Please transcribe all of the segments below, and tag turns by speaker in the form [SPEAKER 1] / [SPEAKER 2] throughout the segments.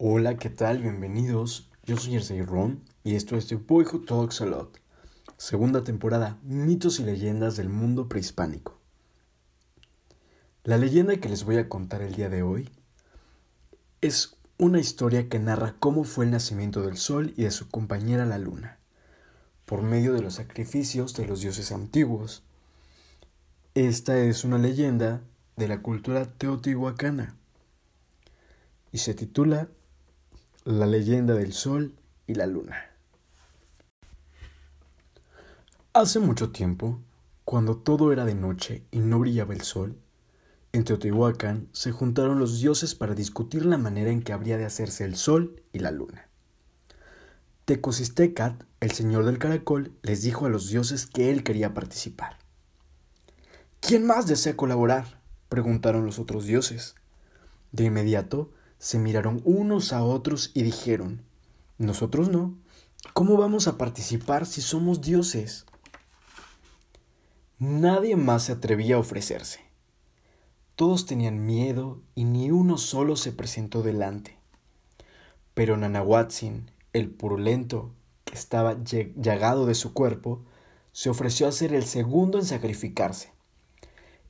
[SPEAKER 1] Hola, ¿qué tal? Bienvenidos. Yo soy Jersey Ron y esto es The Boy Who Talks a Lot. Segunda temporada, mitos y leyendas del mundo prehispánico. La leyenda que les voy a contar el día de hoy es una historia que narra cómo fue el nacimiento del sol y de su compañera la luna, por medio de los sacrificios de los dioses antiguos. Esta es una leyenda de la cultura teotihuacana y se titula la leyenda del sol y la luna. Hace mucho tiempo, cuando todo era de noche y no brillaba el sol, en Teotihuacán se juntaron los dioses para discutir la manera en que habría de hacerse el sol y la luna. Tecosistecat, el señor del caracol, les dijo a los dioses que él quería participar. ¿Quién más desea colaborar? preguntaron los otros dioses. De inmediato, se miraron unos a otros y dijeron, nosotros no. ¿Cómo vamos a participar si somos dioses? Nadie más se atrevía a ofrecerse. Todos tenían miedo y ni uno solo se presentó delante. Pero Nanahuatzin, el purulento, que estaba llagado de su cuerpo, se ofreció a ser el segundo en sacrificarse.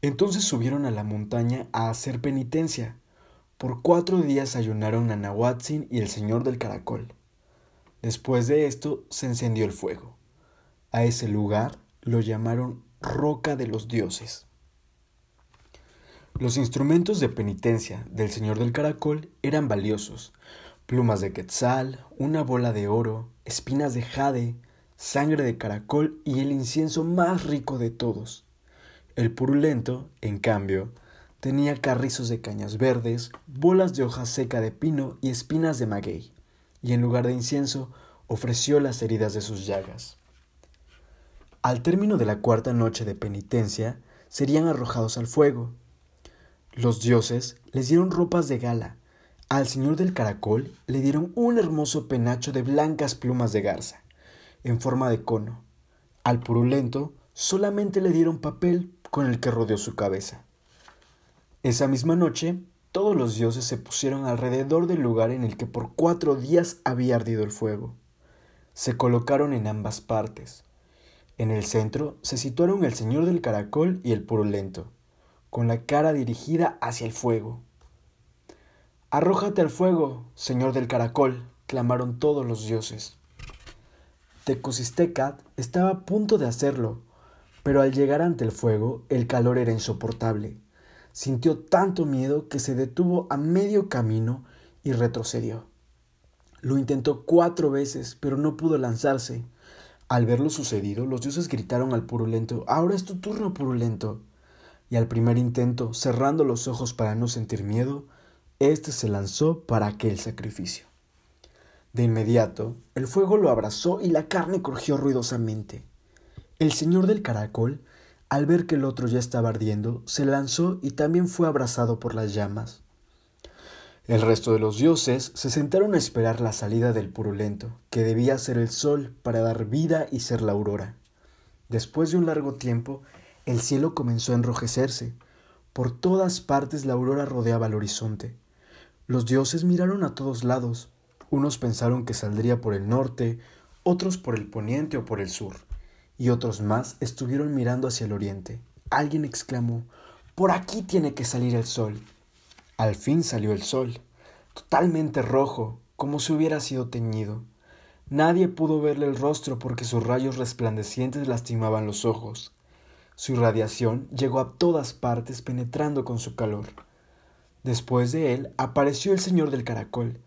[SPEAKER 1] Entonces subieron a la montaña a hacer penitencia por cuatro días ayunaron Nanahuatzin y el señor del caracol. Después de esto se encendió el fuego. A ese lugar lo llamaron Roca de los Dioses. Los instrumentos de penitencia del señor del caracol eran valiosos. Plumas de quetzal, una bola de oro, espinas de jade, sangre de caracol y el incienso más rico de todos. El purulento, en cambio, Tenía carrizos de cañas verdes, bolas de hoja seca de pino y espinas de maguey, y en lugar de incienso ofreció las heridas de sus llagas. Al término de la cuarta noche de penitencia, serían arrojados al fuego. Los dioses les dieron ropas de gala, al señor del caracol le dieron un hermoso penacho de blancas plumas de garza, en forma de cono. Al purulento solamente le dieron papel con el que rodeó su cabeza. Esa misma noche, todos los dioses se pusieron alrededor del lugar en el que por cuatro días había ardido el fuego. Se colocaron en ambas partes. En el centro se situaron el señor del caracol y el purulento, con la cara dirigida hacia el fuego. Arrójate al fuego, señor del caracol, clamaron todos los dioses. Tecosistecat estaba a punto de hacerlo, pero al llegar ante el fuego el calor era insoportable sintió tanto miedo que se detuvo a medio camino y retrocedió. Lo intentó cuatro veces, pero no pudo lanzarse. Al ver lo sucedido, los dioses gritaron al purulento, Ahora es tu turno, purulento. Y al primer intento, cerrando los ojos para no sentir miedo, éste se lanzó para aquel sacrificio. De inmediato, el fuego lo abrazó y la carne crujió ruidosamente. El señor del caracol al ver que el otro ya estaba ardiendo, se lanzó y también fue abrazado por las llamas. El resto de los dioses se sentaron a esperar la salida del purulento, que debía ser el sol para dar vida y ser la aurora. Después de un largo tiempo, el cielo comenzó a enrojecerse. Por todas partes la aurora rodeaba el horizonte. Los dioses miraron a todos lados. Unos pensaron que saldría por el norte, otros por el poniente o por el sur y otros más estuvieron mirando hacia el oriente. Alguien exclamó Por aquí tiene que salir el sol. Al fin salió el sol, totalmente rojo, como si hubiera sido teñido. Nadie pudo verle el rostro porque sus rayos resplandecientes lastimaban los ojos. Su irradiación llegó a todas partes penetrando con su calor. Después de él apareció el señor del caracol.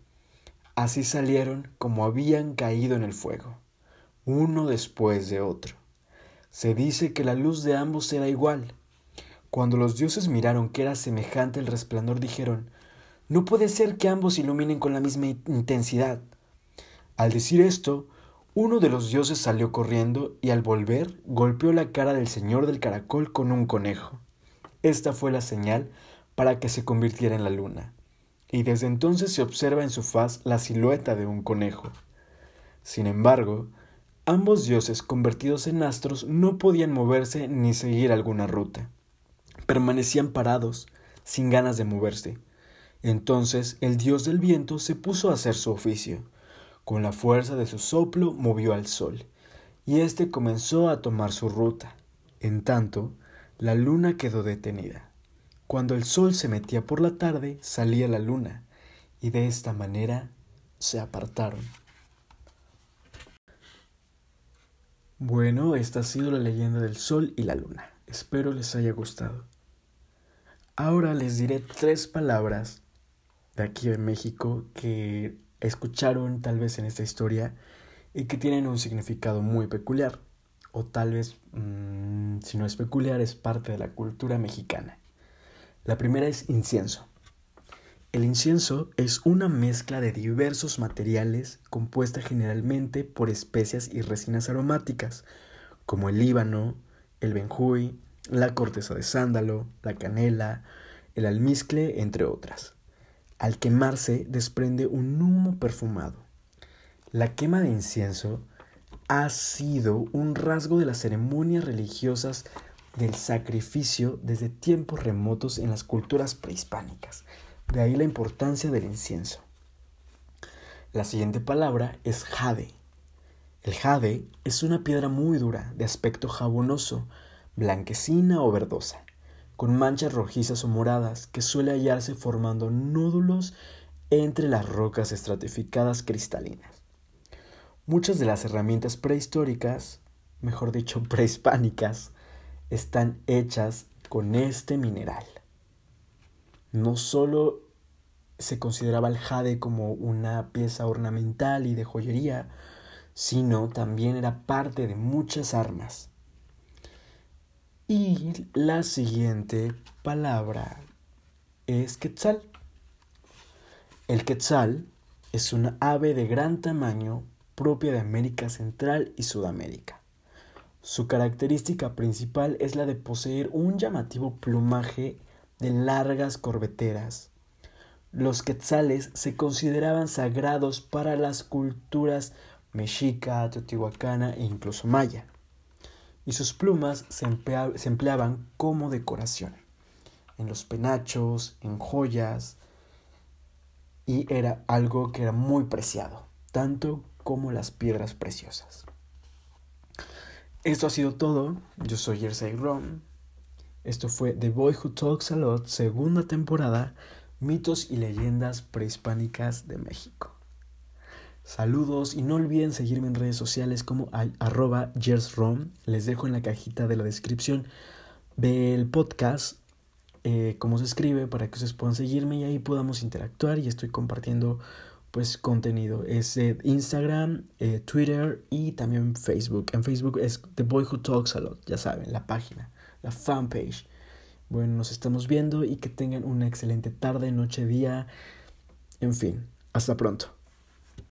[SPEAKER 1] Así salieron como habían caído en el fuego, uno después de otro. Se dice que la luz de ambos era igual. Cuando los dioses miraron que era semejante el resplandor, dijeron, No puede ser que ambos iluminen con la misma intensidad. Al decir esto, uno de los dioses salió corriendo y al volver golpeó la cara del señor del caracol con un conejo. Esta fue la señal para que se convirtiera en la luna, y desde entonces se observa en su faz la silueta de un conejo. Sin embargo, Ambos dioses convertidos en astros no podían moverse ni seguir alguna ruta. Permanecían parados, sin ganas de moverse, Entonces el dios del viento se puso a hacer su oficio. Con la fuerza de su soplo movió al sol, y éste comenzó a tomar su ruta. En tanto, la luna quedó detenida. Cuando el sol se metía por la tarde, salía la luna, y de esta manera se apartaron. Bueno, esta ha sido la leyenda del sol y la luna. Espero les haya gustado. Ahora les diré tres palabras de aquí de México que escucharon tal vez en esta historia y que tienen un significado muy peculiar. O tal vez, mm, si no es peculiar, es parte de la cultura mexicana. La primera es incienso. El incienso es una mezcla de diversos materiales compuesta generalmente por especias y resinas aromáticas, como el líbano, el benjuy, la corteza de sándalo, la canela, el almizcle, entre otras. Al quemarse desprende un humo perfumado. La quema de incienso ha sido un rasgo de las ceremonias religiosas del sacrificio desde tiempos remotos en las culturas prehispánicas de ahí la importancia del incienso. La siguiente palabra es jade. El jade es una piedra muy dura, de aspecto jabonoso, blanquecina o verdosa, con manchas rojizas o moradas que suele hallarse formando nódulos entre las rocas estratificadas cristalinas. Muchas de las herramientas prehistóricas, mejor dicho prehispánicas, están hechas con este mineral no solo se consideraba el jade como una pieza ornamental y de joyería, sino también era parte de muchas armas. Y la siguiente palabra es quetzal. El quetzal es una ave de gran tamaño propia de América Central y Sudamérica. Su característica principal es la de poseer un llamativo plumaje de largas corbeteras. Los quetzales se consideraban sagrados para las culturas mexica, teotihuacana e incluso maya, y sus plumas se, empleaban como decoración, en los penachos, en joyas, y era algo que era muy preciado, tanto como las piedras preciosas. Esto ha sido todo. Yo soy Jersey Rom. Esto fue The Boy Who Talks a Lot, segunda temporada, mitos y leyendas prehispánicas de México. Saludos y no olviden seguirme en redes sociales como arroba jersrom. Les dejo en la cajita de la descripción del podcast eh, cómo se escribe para que ustedes puedan seguirme y ahí podamos interactuar y estoy compartiendo pues contenido. Es Instagram, eh, Twitter y también Facebook. En Facebook es The Boy Who Talks a Lot, ya saben, la página la fanpage. Bueno, nos estamos viendo y que tengan una excelente tarde, noche, día, en fin, hasta pronto.